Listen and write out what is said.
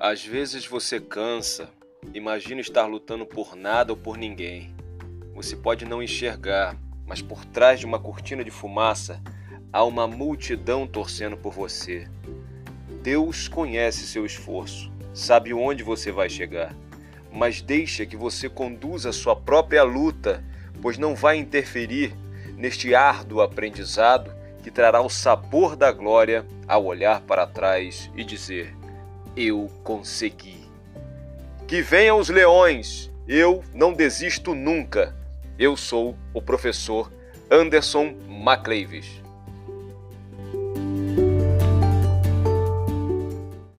Às vezes você cansa, imagina estar lutando por nada ou por ninguém. Você pode não enxergar, mas por trás de uma cortina de fumaça há uma multidão torcendo por você. Deus conhece seu esforço, sabe onde você vai chegar, mas deixa que você conduza sua própria luta, pois não vai interferir neste árduo aprendizado que trará o sabor da glória ao olhar para trás e dizer: eu consegui. Que venham os leões, eu não desisto nunca. Eu sou o professor Anderson Macleives.